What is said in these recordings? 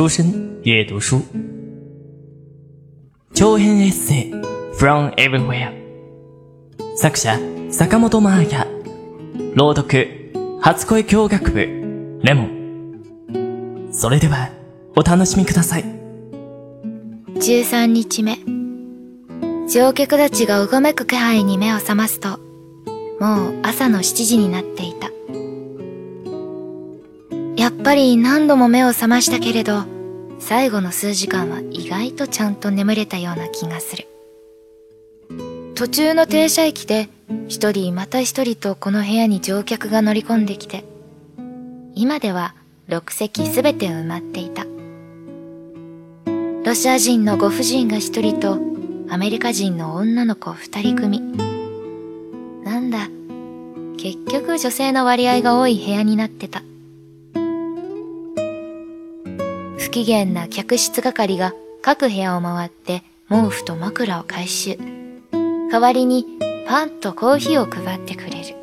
书生阅读书，長編エッセイ。From Everywhere 作者坂本真綾朗読初恋教学部。レモン。それではお楽しみください。13日目。乗客たちがうごめく気配に目を覚ますともう朝の7時になっていたやっぱり何度も目を覚ましたけれど最後の数時間は意外とちゃんと眠れたような気がする。途中の停車駅で一人また一人とこの部屋に乗客が乗り込んできて今では6席すべて埋まっていた。ロシア人のご婦人が一人とアメリカ人の女の子二人組。なんだ結局女性の割合が多い部屋になってた。不機嫌な客室係が各部屋を回って毛布と枕を回収。代わりにパンとコーヒーを配ってくれる。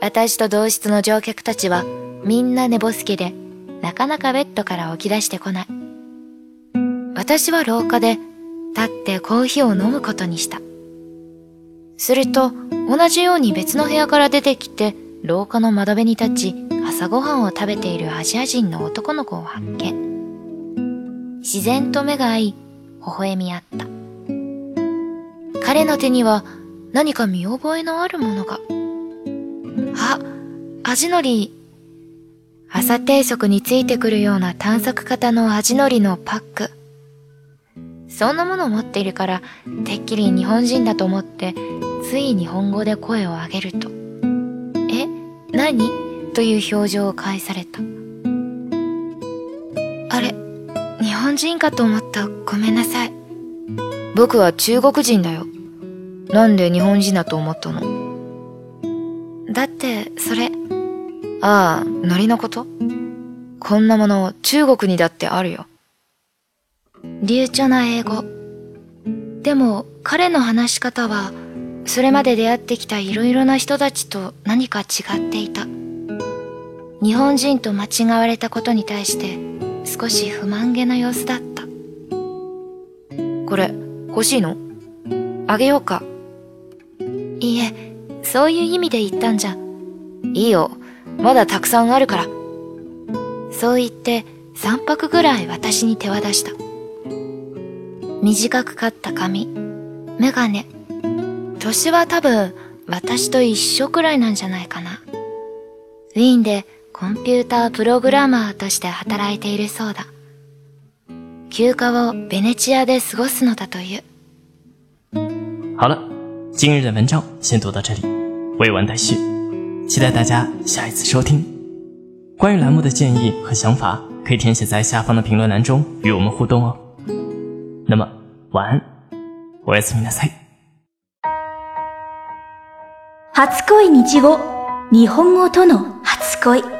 私と同室の乗客たちはみんな寝ぼすけでなかなかベッドから起き出してこない。私は廊下で立ってコーヒーを飲むことにした。すると同じように別の部屋から出てきて廊下の窓辺に立ち朝ごはんを食べているアジア人の男の子を発見。自然と目が合い、微笑み合った。彼の手には何か見覚えのあるものが。あ、味のり。朝定食についてくるような探索型の味のりのパック。そんなものを持っているから、てっきり日本人だと思って、つい日本語で声を上げると。え、何？という表情を返された。あれ、本人かと思った。ごめんなさい。僕は中国人だよ。なんで日本人だと思ったの？だって、それ。ああ、ノリのこと？こんなもの中国にだってあるよ。流暢な英語。でも彼の話し方は、それまで出会ってきた色々な人たちと何か違っていた。日本人と間違われたことに対して少し不満げな様子だった。これ、欲しいの？あげようか。いいえ、そういう意味で言ったんじゃ。いいよ。まだたくさんあるから。そう言って3泊ぐらい私に手渡した。短く刈った髪、メガネ。年は多分私と一緒くらいなんじゃないかな。ウィーンでコンピュータープログラマーとして働いているそうだ。休暇をベネチアで過ごすのだという。好了，今日的文章先读到这里，未完待续，期待大家下一次收听。关于栏目的建议和想法，可以填写在下方的评论栏中与我们互动哦。那么晚安，おやすみなさい。初恋日語日本語との初恋。